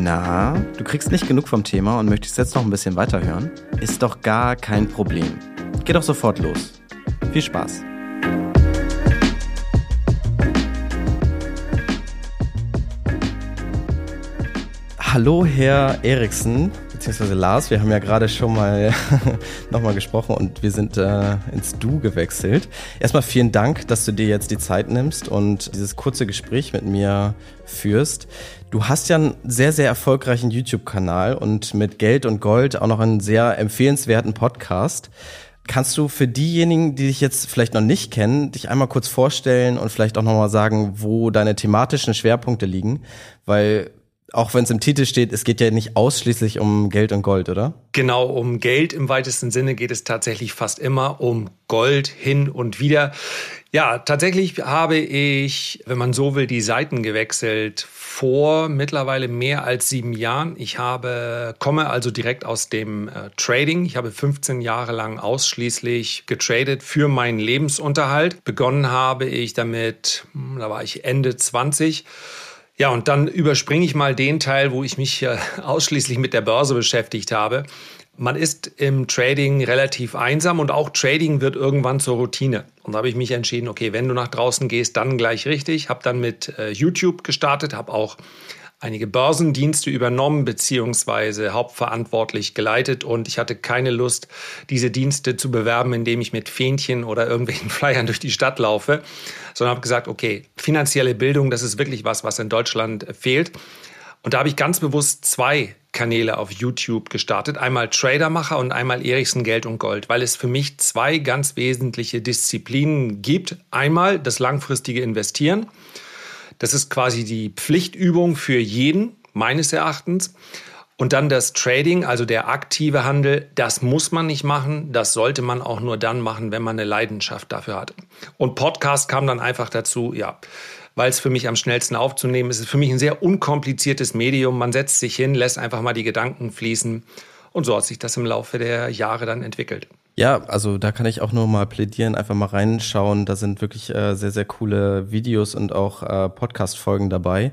Na, du kriegst nicht genug vom Thema und möchtest jetzt noch ein bisschen weiterhören? Ist doch gar kein Problem. Geh doch sofort los. Viel Spaß. Hallo, Herr Eriksen, beziehungsweise Lars. Wir haben ja gerade schon mal nochmal gesprochen und wir sind äh, ins Du gewechselt. Erstmal vielen Dank, dass du dir jetzt die Zeit nimmst und dieses kurze Gespräch mit mir führst. Du hast ja einen sehr, sehr erfolgreichen YouTube-Kanal und mit Geld und Gold auch noch einen sehr empfehlenswerten Podcast. Kannst du für diejenigen, die dich jetzt vielleicht noch nicht kennen, dich einmal kurz vorstellen und vielleicht auch nochmal sagen, wo deine thematischen Schwerpunkte liegen? Weil auch wenn es im Titel steht, es geht ja nicht ausschließlich um Geld und Gold, oder? Genau, um Geld im weitesten Sinne geht es tatsächlich fast immer um Gold hin und wieder. Ja, tatsächlich habe ich, wenn man so will, die Seiten gewechselt vor mittlerweile mehr als sieben Jahren. Ich habe, komme also direkt aus dem äh, Trading. Ich habe 15 Jahre lang ausschließlich getradet für meinen Lebensunterhalt. Begonnen habe ich damit, hm, da war ich Ende 20 ja, und dann überspringe ich mal den Teil, wo ich mich ausschließlich mit der Börse beschäftigt habe. Man ist im Trading relativ einsam und auch Trading wird irgendwann zur Routine. Und da habe ich mich entschieden, okay, wenn du nach draußen gehst, dann gleich richtig. Habe dann mit äh, YouTube gestartet, habe auch einige Börsendienste übernommen beziehungsweise hauptverantwortlich geleitet und ich hatte keine Lust, diese Dienste zu bewerben, indem ich mit Fähnchen oder irgendwelchen Flyern durch die Stadt laufe, sondern habe gesagt, okay, finanzielle Bildung, das ist wirklich was, was in Deutschland fehlt. Und da habe ich ganz bewusst zwei Kanäle auf YouTube gestartet. Einmal Tradermacher und einmal Erichsen Geld und Gold, weil es für mich zwei ganz wesentliche Disziplinen gibt. Einmal das langfristige Investieren das ist quasi die Pflichtübung für jeden, meines Erachtens. Und dann das Trading, also der aktive Handel, das muss man nicht machen. Das sollte man auch nur dann machen, wenn man eine Leidenschaft dafür hat. Und Podcast kam dann einfach dazu, ja, weil es für mich am schnellsten aufzunehmen ist. Es ist für mich ein sehr unkompliziertes Medium. Man setzt sich hin, lässt einfach mal die Gedanken fließen. Und so hat sich das im Laufe der Jahre dann entwickelt. Ja, also da kann ich auch nur mal plädieren, einfach mal reinschauen. Da sind wirklich äh, sehr, sehr coole Videos und auch äh, Podcast-Folgen dabei.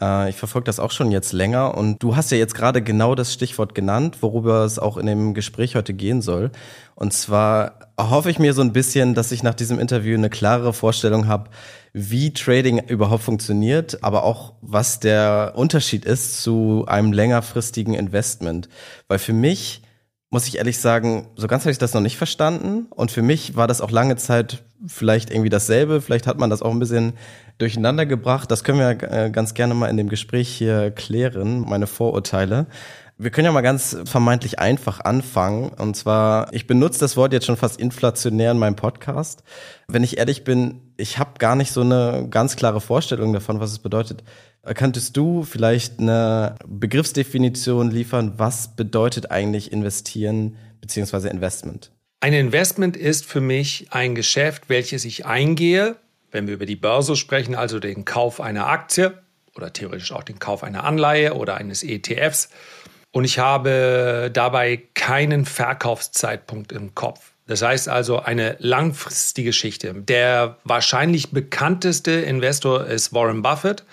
Äh, ich verfolge das auch schon jetzt länger und du hast ja jetzt gerade genau das Stichwort genannt, worüber es auch in dem Gespräch heute gehen soll. Und zwar hoffe ich mir so ein bisschen, dass ich nach diesem Interview eine klare Vorstellung habe, wie Trading überhaupt funktioniert, aber auch was der Unterschied ist zu einem längerfristigen Investment. Weil für mich muss ich ehrlich sagen, so ganz habe ich das noch nicht verstanden. Und für mich war das auch lange Zeit vielleicht irgendwie dasselbe. Vielleicht hat man das auch ein bisschen durcheinander gebracht. Das können wir äh, ganz gerne mal in dem Gespräch hier klären, meine Vorurteile. Wir können ja mal ganz vermeintlich einfach anfangen. Und zwar, ich benutze das Wort jetzt schon fast inflationär in meinem Podcast. Wenn ich ehrlich bin, ich habe gar nicht so eine ganz klare Vorstellung davon, was es bedeutet. Könntest du vielleicht eine Begriffsdefinition liefern, was bedeutet eigentlich investieren bzw. Investment? Ein Investment ist für mich ein Geschäft, welches ich eingehe, wenn wir über die Börse sprechen, also den Kauf einer Aktie oder theoretisch auch den Kauf einer Anleihe oder eines ETFs und ich habe dabei keinen Verkaufszeitpunkt im Kopf. Das heißt also eine langfristige Geschichte. Der wahrscheinlich bekannteste Investor ist Warren Buffett,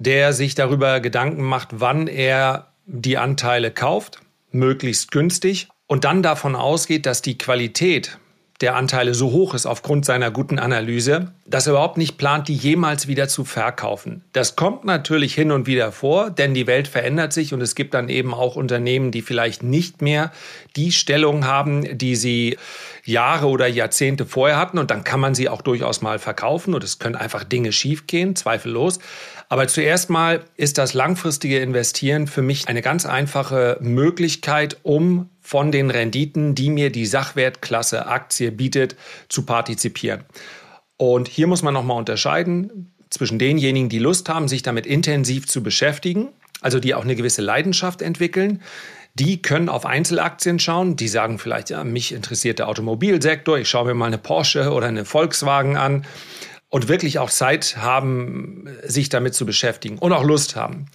der sich darüber Gedanken macht, wann er die Anteile kauft, möglichst günstig, und dann davon ausgeht, dass die Qualität der Anteile so hoch ist aufgrund seiner guten Analyse, dass er überhaupt nicht plant, die jemals wieder zu verkaufen. Das kommt natürlich hin und wieder vor, denn die Welt verändert sich und es gibt dann eben auch Unternehmen, die vielleicht nicht mehr die Stellung haben, die sie Jahre oder Jahrzehnte vorher hatten und dann kann man sie auch durchaus mal verkaufen und es können einfach Dinge schiefgehen, zweifellos. Aber zuerst mal ist das langfristige Investieren für mich eine ganz einfache Möglichkeit, um von den Renditen, die mir die Sachwertklasse Aktie bietet, zu partizipieren. Und hier muss man nochmal unterscheiden zwischen denjenigen, die Lust haben, sich damit intensiv zu beschäftigen, also die auch eine gewisse Leidenschaft entwickeln. Die können auf Einzelaktien schauen. Die sagen vielleicht, ja, mich interessiert der Automobilsektor. Ich schaue mir mal eine Porsche oder eine Volkswagen an und wirklich auch Zeit haben, sich damit zu beschäftigen und auch Lust haben.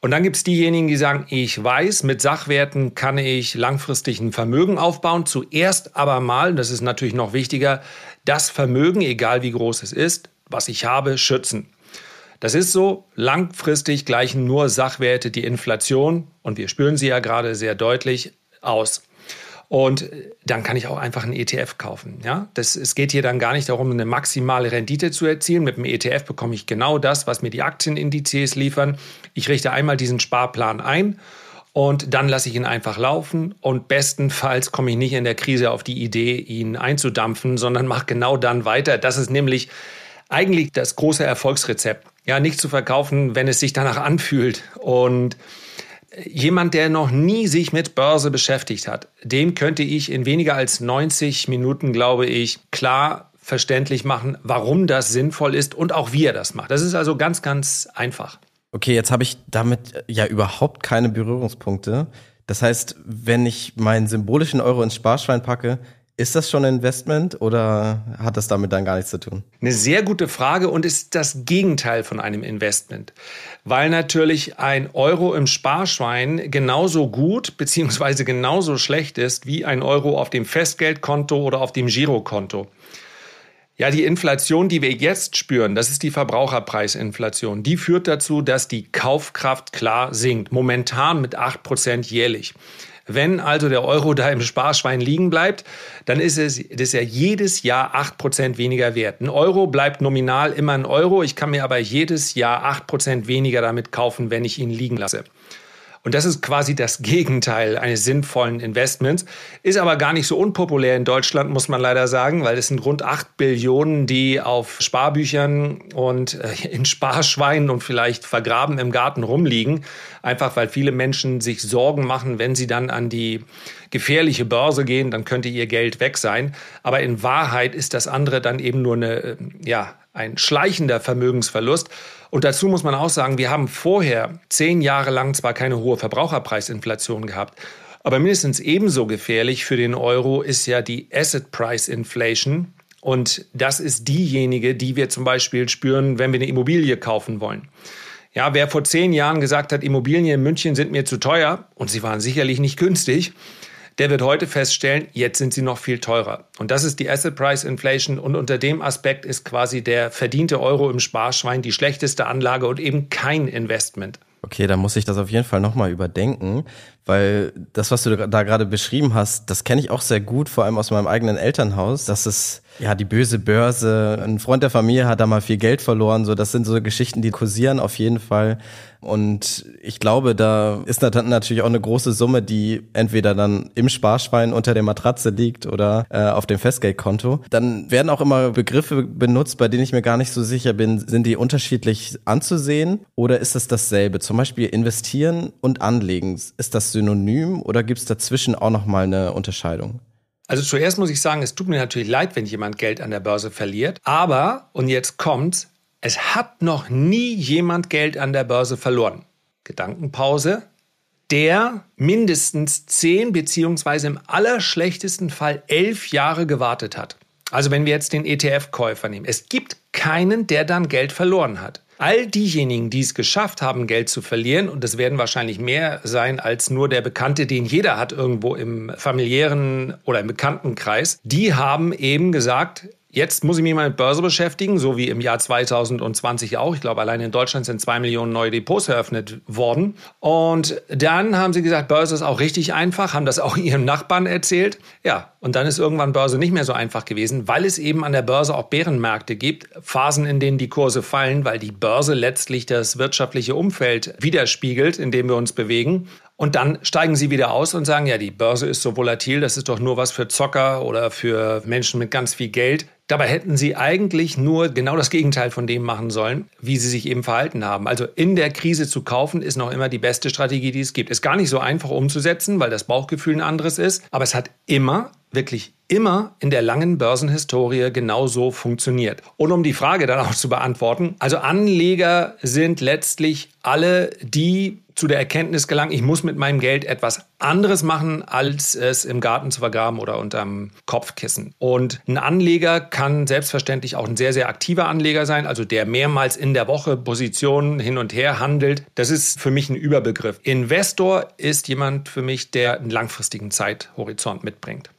Und dann gibt es diejenigen, die sagen, ich weiß, mit Sachwerten kann ich langfristig ein Vermögen aufbauen. Zuerst aber mal, das ist natürlich noch wichtiger, das Vermögen, egal wie groß es ist, was ich habe, schützen. Das ist so, langfristig gleichen nur Sachwerte die Inflation, und wir spüren sie ja gerade sehr deutlich, aus. Und dann kann ich auch einfach einen ETF kaufen. Ja? Das, es geht hier dann gar nicht darum, eine maximale Rendite zu erzielen. Mit dem ETF bekomme ich genau das, was mir die Aktienindizes liefern. Ich richte einmal diesen Sparplan ein und dann lasse ich ihn einfach laufen und bestenfalls komme ich nicht in der Krise auf die Idee, ihn einzudampfen, sondern mache genau dann weiter. Das ist nämlich eigentlich das große Erfolgsrezept. Ja, nicht zu verkaufen, wenn es sich danach anfühlt. Und jemand, der noch nie sich mit Börse beschäftigt hat, dem könnte ich in weniger als 90 Minuten, glaube ich, klar verständlich machen, warum das sinnvoll ist und auch wie er das macht. Das ist also ganz, ganz einfach. Okay, jetzt habe ich damit ja überhaupt keine Berührungspunkte. Das heißt, wenn ich meinen symbolischen Euro ins Sparschwein packe, ist das schon ein Investment oder hat das damit dann gar nichts zu tun? Eine sehr gute Frage und ist das Gegenteil von einem Investment. Weil natürlich ein Euro im Sparschwein genauso gut bzw. genauso schlecht ist wie ein Euro auf dem Festgeldkonto oder auf dem Girokonto. Ja, die Inflation, die wir jetzt spüren, das ist die Verbraucherpreisinflation. Die führt dazu, dass die Kaufkraft klar sinkt. Momentan mit 8% jährlich. Wenn also der Euro da im Sparschwein liegen bleibt, dann ist es das ist ja jedes Jahr 8% weniger wert. Ein Euro bleibt nominal immer ein Euro. Ich kann mir aber jedes Jahr 8% weniger damit kaufen, wenn ich ihn liegen lasse. Und das ist quasi das Gegenteil eines sinnvollen Investments. Ist aber gar nicht so unpopulär in Deutschland, muss man leider sagen, weil es sind rund 8 Billionen, die auf Sparbüchern und äh, in Sparschweinen und vielleicht vergraben im Garten rumliegen. Einfach weil viele Menschen sich Sorgen machen, wenn sie dann an die gefährliche Börse gehen, dann könnte ihr Geld weg sein. Aber in Wahrheit ist das andere dann eben nur eine, äh, ja, ein schleichender Vermögensverlust. Und dazu muss man auch sagen, wir haben vorher zehn Jahre lang zwar keine hohe Verbraucherpreisinflation gehabt, aber mindestens ebenso gefährlich für den Euro ist ja die Asset Price Inflation. Und das ist diejenige, die wir zum Beispiel spüren, wenn wir eine Immobilie kaufen wollen. Ja, wer vor zehn Jahren gesagt hat, Immobilien in München sind mir zu teuer, und sie waren sicherlich nicht günstig, der wird heute feststellen, jetzt sind sie noch viel teurer. Und das ist die Asset Price Inflation. Und unter dem Aspekt ist quasi der verdiente Euro im Sparschwein die schlechteste Anlage und eben kein Investment. Okay, da muss ich das auf jeden Fall nochmal überdenken, weil das, was du da gerade beschrieben hast, das kenne ich auch sehr gut, vor allem aus meinem eigenen Elternhaus, dass es ja die böse Börse, ein Freund der Familie hat da mal viel Geld verloren, so das sind so Geschichten, die kursieren auf jeden Fall. Und ich glaube, da ist natürlich auch eine große Summe, die entweder dann im Sparschwein unter der Matratze liegt oder äh, auf dem Festgeldkonto. Dann werden auch immer Begriffe benutzt, bei denen ich mir gar nicht so sicher bin, sind die unterschiedlich anzusehen oder ist es dasselbe? Zum Beispiel investieren und anlegen. Ist das synonym oder gibt es dazwischen auch nochmal eine Unterscheidung? Also zuerst muss ich sagen, es tut mir natürlich leid, wenn jemand Geld an der Börse verliert. Aber, und jetzt kommt's, es hat noch nie jemand Geld an der Börse verloren. Gedankenpause. Der mindestens zehn beziehungsweise im allerschlechtesten Fall elf Jahre gewartet hat. Also wenn wir jetzt den ETF-Käufer nehmen. Es gibt keinen, der dann Geld verloren hat. All diejenigen, die es geschafft haben, Geld zu verlieren, und es werden wahrscheinlich mehr sein als nur der Bekannte, den jeder hat irgendwo im familiären oder im Bekanntenkreis, die haben eben gesagt, Jetzt muss ich mich mal mit Börse beschäftigen, so wie im Jahr 2020 auch. Ich glaube, allein in Deutschland sind zwei Millionen neue Depots eröffnet worden. Und dann haben sie gesagt, Börse ist auch richtig einfach, haben das auch ihrem Nachbarn erzählt. Ja, und dann ist irgendwann Börse nicht mehr so einfach gewesen, weil es eben an der Börse auch Bärenmärkte gibt, Phasen, in denen die Kurse fallen, weil die Börse letztlich das wirtschaftliche Umfeld widerspiegelt, in dem wir uns bewegen. Und dann steigen sie wieder aus und sagen, ja, die Börse ist so volatil, das ist doch nur was für Zocker oder für Menschen mit ganz viel Geld. Dabei hätten sie eigentlich nur genau das Gegenteil von dem machen sollen, wie sie sich eben verhalten haben. Also in der Krise zu kaufen, ist noch immer die beste Strategie, die es gibt. Ist gar nicht so einfach umzusetzen, weil das Bauchgefühl ein anderes ist. Aber es hat immer, wirklich immer in der langen Börsenhistorie genauso funktioniert. Und um die Frage dann auch zu beantworten, also Anleger sind letztlich alle, die zu der Erkenntnis gelangen, ich muss mit meinem Geld etwas anderes machen, als es im Garten zu vergraben oder unterm Kopfkissen. Und ein Anleger kann selbstverständlich auch ein sehr, sehr aktiver Anleger sein, also der mehrmals in der Woche Positionen hin und her handelt. Das ist für mich ein Überbegriff. Investor ist jemand für mich, der einen langfristigen Zeithorizont mitbringt.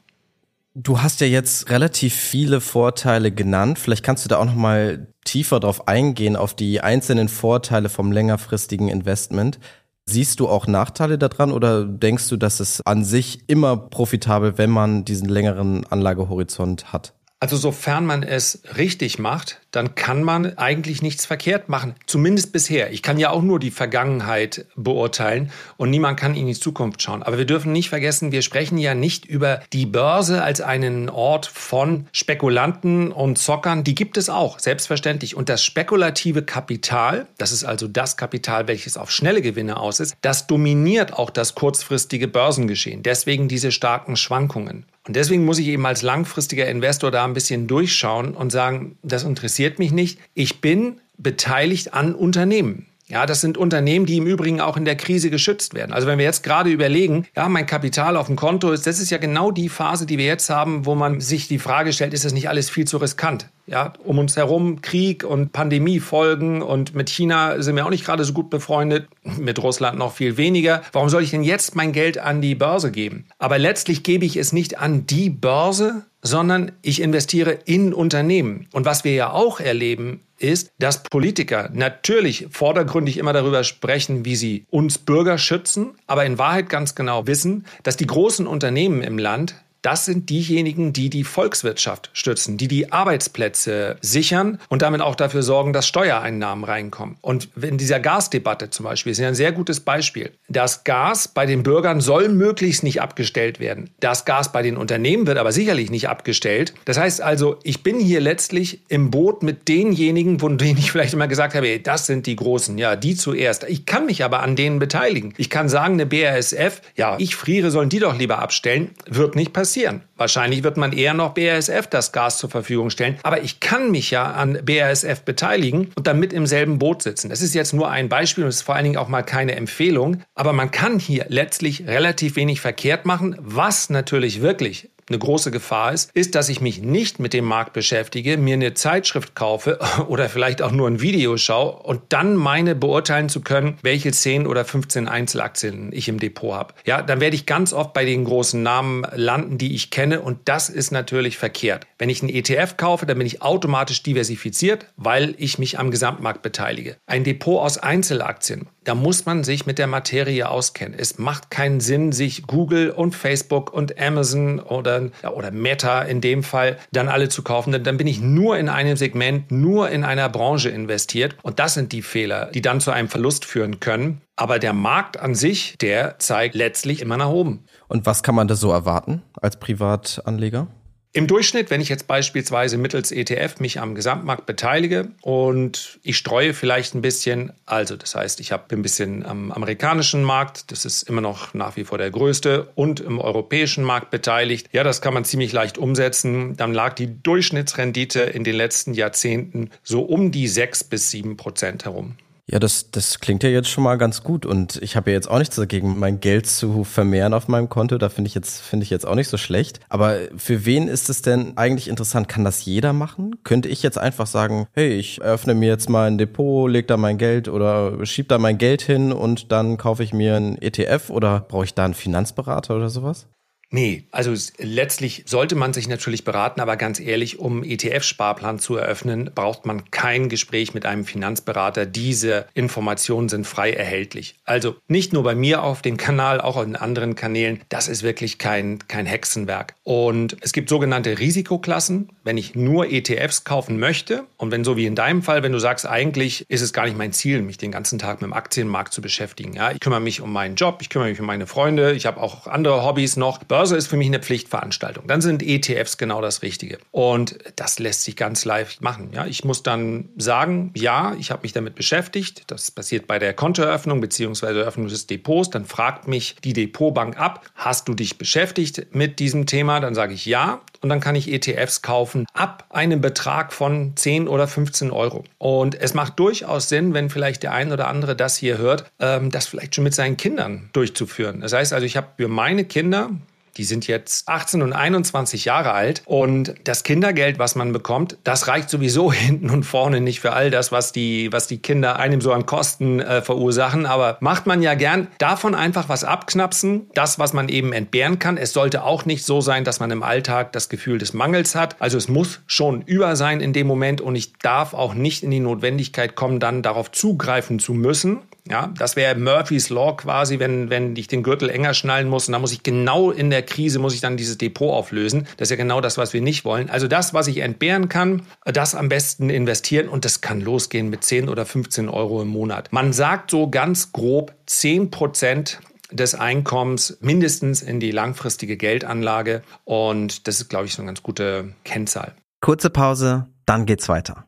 Du hast ja jetzt relativ viele Vorteile genannt. Vielleicht kannst du da auch noch mal tiefer drauf eingehen auf die einzelnen Vorteile vom längerfristigen Investment. Siehst du auch Nachteile daran oder denkst du, dass es an sich immer profitabel, wenn man diesen längeren Anlagehorizont hat? Also sofern man es richtig macht, dann kann man eigentlich nichts verkehrt machen. Zumindest bisher. Ich kann ja auch nur die Vergangenheit beurteilen und niemand kann in die Zukunft schauen. Aber wir dürfen nicht vergessen, wir sprechen ja nicht über die Börse als einen Ort von Spekulanten und Zockern. Die gibt es auch, selbstverständlich. Und das spekulative Kapital, das ist also das Kapital, welches auf schnelle Gewinne aus ist, das dominiert auch das kurzfristige Börsengeschehen. Deswegen diese starken Schwankungen. Und deswegen muss ich eben als langfristiger Investor da ein bisschen durchschauen und sagen, das interessiert mich nicht. Ich bin beteiligt an Unternehmen. Ja, das sind Unternehmen, die im Übrigen auch in der Krise geschützt werden. Also wenn wir jetzt gerade überlegen, ja, mein Kapital auf dem Konto ist, das ist ja genau die Phase, die wir jetzt haben, wo man sich die Frage stellt, ist das nicht alles viel zu riskant? Ja, um uns herum Krieg und Pandemiefolgen und mit China sind wir auch nicht gerade so gut befreundet, mit Russland noch viel weniger. Warum soll ich denn jetzt mein Geld an die Börse geben? Aber letztlich gebe ich es nicht an die Börse, sondern ich investiere in Unternehmen. Und was wir ja auch erleben, ist, dass Politiker natürlich vordergründig immer darüber sprechen, wie sie uns Bürger schützen, aber in Wahrheit ganz genau wissen, dass die großen Unternehmen im Land das sind diejenigen, die die Volkswirtschaft stützen, die die Arbeitsplätze sichern und damit auch dafür sorgen, dass Steuereinnahmen reinkommen. Und in dieser Gasdebatte zum Beispiel ist ja ein sehr gutes Beispiel. Das Gas bei den Bürgern soll möglichst nicht abgestellt werden. Das Gas bei den Unternehmen wird aber sicherlich nicht abgestellt. Das heißt also, ich bin hier letztlich im Boot mit denjenigen, von denen ich vielleicht immer gesagt habe, ey, das sind die Großen, ja, die zuerst. Ich kann mich aber an denen beteiligen. Ich kann sagen, eine BASF, ja, ich friere, sollen die doch lieber abstellen, wird nicht passieren passieren. Wahrscheinlich wird man eher noch BASF das Gas zur Verfügung stellen. Aber ich kann mich ja an BASF beteiligen und dann mit im selben Boot sitzen. Das ist jetzt nur ein Beispiel und ist vor allen Dingen auch mal keine Empfehlung. Aber man kann hier letztlich relativ wenig verkehrt machen, was natürlich wirklich eine große Gefahr ist, ist, dass ich mich nicht mit dem Markt beschäftige, mir eine Zeitschrift kaufe oder vielleicht auch nur ein Video schaue und dann meine beurteilen zu können, welche 10 oder 15 Einzelaktien ich im Depot habe. Ja, dann werde ich ganz oft bei den großen Namen landen, die ich kenne und das ist natürlich verkehrt. Wenn ich einen ETF kaufe, dann bin ich automatisch diversifiziert, weil ich mich am Gesamtmarkt beteilige. Ein Depot aus Einzelaktien, da muss man sich mit der Materie auskennen. Es macht keinen Sinn, sich Google und Facebook und Amazon oder, oder Meta in dem Fall dann alle zu kaufen, denn dann bin ich nur in einem Segment, nur in einer Branche investiert. Und das sind die Fehler, die dann zu einem Verlust führen können. Aber der Markt an sich, der zeigt letztlich immer nach oben. Und was kann man da so erwarten als Privatanleger? Im Durchschnitt, wenn ich jetzt beispielsweise mittels ETF mich am Gesamtmarkt beteilige und ich streue vielleicht ein bisschen, also das heißt, ich habe ein bisschen am amerikanischen Markt, das ist immer noch nach wie vor der größte, und im europäischen Markt beteiligt, ja, das kann man ziemlich leicht umsetzen. Dann lag die Durchschnittsrendite in den letzten Jahrzehnten so um die sechs bis sieben Prozent herum. Ja, das, das klingt ja jetzt schon mal ganz gut und ich habe ja jetzt auch nichts dagegen, mein Geld zu vermehren auf meinem Konto. Da finde ich jetzt finde ich jetzt auch nicht so schlecht. Aber für wen ist es denn eigentlich interessant? Kann das jeder machen? Könnte ich jetzt einfach sagen, hey, ich öffne mir jetzt mal ein Depot, leg da mein Geld oder schieb da mein Geld hin und dann kaufe ich mir ein ETF oder brauche ich da einen Finanzberater oder sowas? Nee, also letztlich sollte man sich natürlich beraten, aber ganz ehrlich, um ETF-Sparplan zu eröffnen, braucht man kein Gespräch mit einem Finanzberater. Diese Informationen sind frei erhältlich. Also nicht nur bei mir auf dem Kanal, auch in anderen Kanälen. Das ist wirklich kein, kein Hexenwerk. Und es gibt sogenannte Risikoklassen. Wenn ich nur ETFs kaufen möchte und wenn so wie in deinem Fall, wenn du sagst, eigentlich ist es gar nicht mein Ziel, mich den ganzen Tag mit dem Aktienmarkt zu beschäftigen. Ja, ich kümmere mich um meinen Job, ich kümmere mich um meine Freunde, ich habe auch andere Hobbys noch. Ist für mich eine Pflichtveranstaltung. Dann sind ETFs genau das Richtige. Und das lässt sich ganz leicht machen. Ja, ich muss dann sagen, ja, ich habe mich damit beschäftigt. Das passiert bei der Kontoeröffnung bzw. Eröffnung des Depots. Dann fragt mich die Depotbank ab, hast du dich beschäftigt mit diesem Thema? Dann sage ich ja. Und dann kann ich ETFs kaufen ab einem Betrag von 10 oder 15 Euro. Und es macht durchaus Sinn, wenn vielleicht der ein oder andere das hier hört, ähm, das vielleicht schon mit seinen Kindern durchzuführen. Das heißt also, ich habe für meine Kinder Die sind jetzt 18 und 21 Jahre alt. Und das Kindergeld, was man bekommt, das reicht sowieso hinten und vorne nicht für all das, was die, was die Kinder einem so an Kosten äh, verursachen. Aber macht man ja gern davon einfach was abknapsen. Das, was man eben entbehren kann. Es sollte auch nicht so sein, dass man im Alltag das Gefühl des Mangels hat. Also es muss schon über sein in dem Moment und ich darf auch nicht in die Notwendigkeit kommen, dann darauf zugreifen zu müssen. Ja, das wäre Murphy's Law quasi, wenn, wenn ich den Gürtel enger schnallen muss und dann muss ich genau in der Krise, muss ich dann dieses Depot auflösen. Das ist ja genau das, was wir nicht wollen. Also das, was ich entbehren kann, das am besten investieren und das kann losgehen mit 10 oder 15 Euro im Monat. Man sagt so ganz grob 10 Prozent des Einkommens mindestens in die langfristige Geldanlage und das ist, glaube ich, so eine ganz gute Kennzahl. Kurze Pause, dann geht's weiter.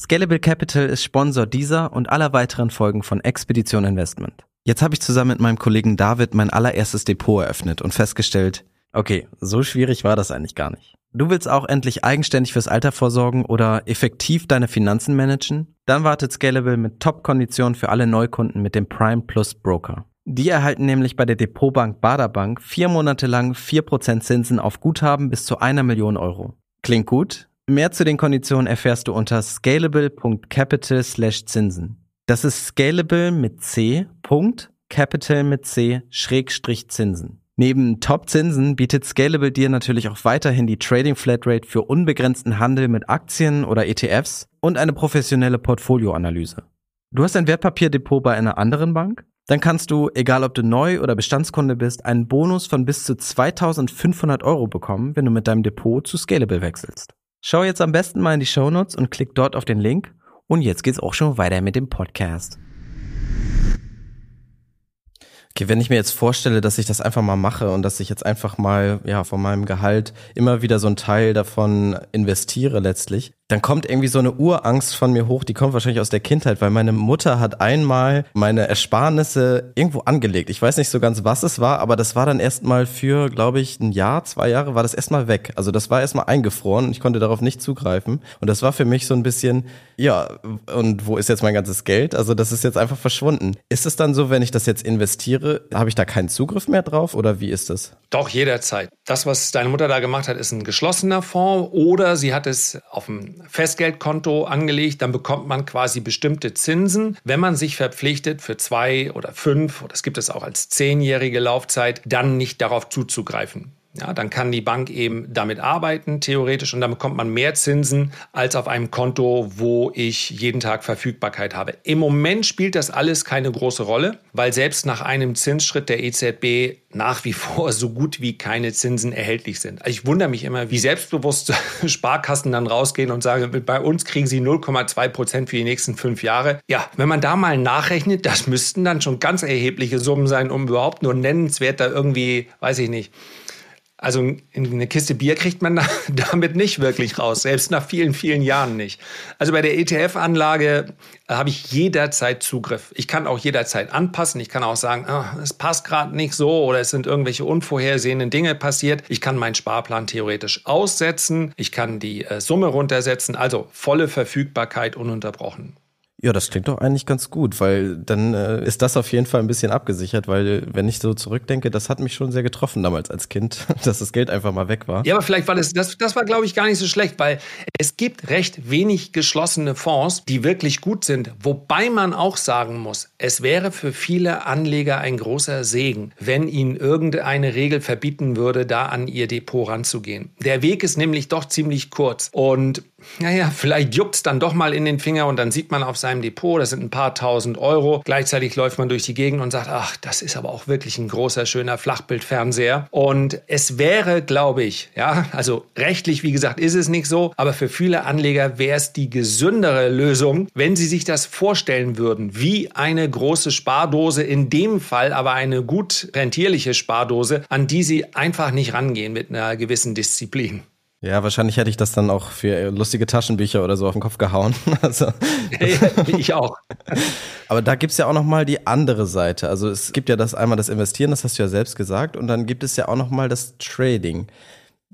Scalable Capital ist Sponsor dieser und aller weiteren Folgen von Expedition Investment. Jetzt habe ich zusammen mit meinem Kollegen David mein allererstes Depot eröffnet und festgestellt, okay, so schwierig war das eigentlich gar nicht. Du willst auch endlich eigenständig fürs Alter vorsorgen oder effektiv deine Finanzen managen? Dann wartet Scalable mit Top-Konditionen für alle Neukunden mit dem Prime Plus Broker. Die erhalten nämlich bei der Depotbank Baderbank vier Monate lang vier Prozent Zinsen auf Guthaben bis zu einer Million Euro. Klingt gut? Mehr zu den Konditionen erfährst du unter scalable.capital Zinsen. Das ist scalable mit C, Capital mit C, Schrägstrich Zinsen. Neben Top-Zinsen bietet Scalable dir natürlich auch weiterhin die Trading Flatrate für unbegrenzten Handel mit Aktien oder ETFs und eine professionelle Portfolioanalyse. Du hast ein Wertpapierdepot bei einer anderen Bank? Dann kannst du, egal ob du neu oder Bestandskunde bist, einen Bonus von bis zu 2500 Euro bekommen, wenn du mit deinem Depot zu Scalable wechselst. Schau jetzt am besten mal in die Shownotes und klick dort auf den Link. Und jetzt geht's auch schon weiter mit dem Podcast. Okay, wenn ich mir jetzt vorstelle, dass ich das einfach mal mache und dass ich jetzt einfach mal ja von meinem Gehalt immer wieder so einen Teil davon investiere letztlich, dann kommt irgendwie so eine Urangst von mir hoch, die kommt wahrscheinlich aus der Kindheit, weil meine Mutter hat einmal meine Ersparnisse irgendwo angelegt. Ich weiß nicht so ganz, was es war, aber das war dann erstmal für, glaube ich, ein Jahr, zwei Jahre war das erstmal weg. Also das war erstmal eingefroren und ich konnte darauf nicht zugreifen. Und das war für mich so ein bisschen, ja, und wo ist jetzt mein ganzes Geld? Also das ist jetzt einfach verschwunden. Ist es dann so, wenn ich das jetzt investiere, habe ich da keinen Zugriff mehr drauf oder wie ist das? Doch, jederzeit. Das, was deine Mutter da gemacht hat, ist ein geschlossener Fonds oder sie hat es auf dem Festgeldkonto angelegt, dann bekommt man quasi bestimmte Zinsen. Wenn man sich verpflichtet, für zwei oder fünf, oder es gibt es auch als zehnjährige Laufzeit, dann nicht darauf zuzugreifen. Ja, dann kann die Bank eben damit arbeiten, theoretisch, und dann bekommt man mehr Zinsen als auf einem Konto, wo ich jeden Tag Verfügbarkeit habe. Im Moment spielt das alles keine große Rolle, weil selbst nach einem Zinsschritt der EZB nach wie vor so gut wie keine Zinsen erhältlich sind. Also ich wundere mich immer, wie selbstbewusst Sparkassen dann rausgehen und sagen, bei uns kriegen sie 0,2 Prozent für die nächsten fünf Jahre. Ja, wenn man da mal nachrechnet, das müssten dann schon ganz erhebliche Summen sein, um überhaupt nur nennenswert da irgendwie, weiß ich nicht, also eine Kiste Bier kriegt man damit nicht wirklich raus, selbst nach vielen, vielen Jahren nicht. Also bei der ETF-Anlage äh, habe ich jederzeit Zugriff. Ich kann auch jederzeit anpassen. Ich kann auch sagen, oh, es passt gerade nicht so oder es sind irgendwelche unvorhersehenden Dinge passiert. Ich kann meinen Sparplan theoretisch aussetzen. Ich kann die äh, Summe runtersetzen. Also volle Verfügbarkeit ununterbrochen. Ja, das klingt doch eigentlich ganz gut, weil dann äh, ist das auf jeden Fall ein bisschen abgesichert, weil wenn ich so zurückdenke, das hat mich schon sehr getroffen damals als Kind, dass das Geld einfach mal weg war. Ja, aber vielleicht war das, das, das war glaube ich gar nicht so schlecht, weil es gibt recht wenig geschlossene Fonds, die wirklich gut sind, wobei man auch sagen muss, es wäre für viele Anleger ein großer Segen, wenn ihnen irgendeine Regel verbieten würde, da an ihr Depot ranzugehen. Der Weg ist nämlich doch ziemlich kurz und naja, vielleicht juckt es dann doch mal in den Finger und dann sieht man auf seinem Depot, das sind ein paar tausend Euro. Gleichzeitig läuft man durch die Gegend und sagt, ach, das ist aber auch wirklich ein großer, schöner Flachbildfernseher. Und es wäre, glaube ich, ja, also rechtlich, wie gesagt, ist es nicht so, aber für viele Anleger wäre es die gesündere Lösung, wenn sie sich das vorstellen würden, wie eine große Spardose, in dem Fall aber eine gut rentierliche Spardose, an die sie einfach nicht rangehen mit einer gewissen Disziplin. Ja, wahrscheinlich hätte ich das dann auch für lustige Taschenbücher oder so auf den Kopf gehauen. Also, ich auch. Aber da gibt's ja auch noch mal die andere Seite. Also es gibt ja das einmal das Investieren, das hast du ja selbst gesagt, und dann gibt es ja auch noch mal das Trading.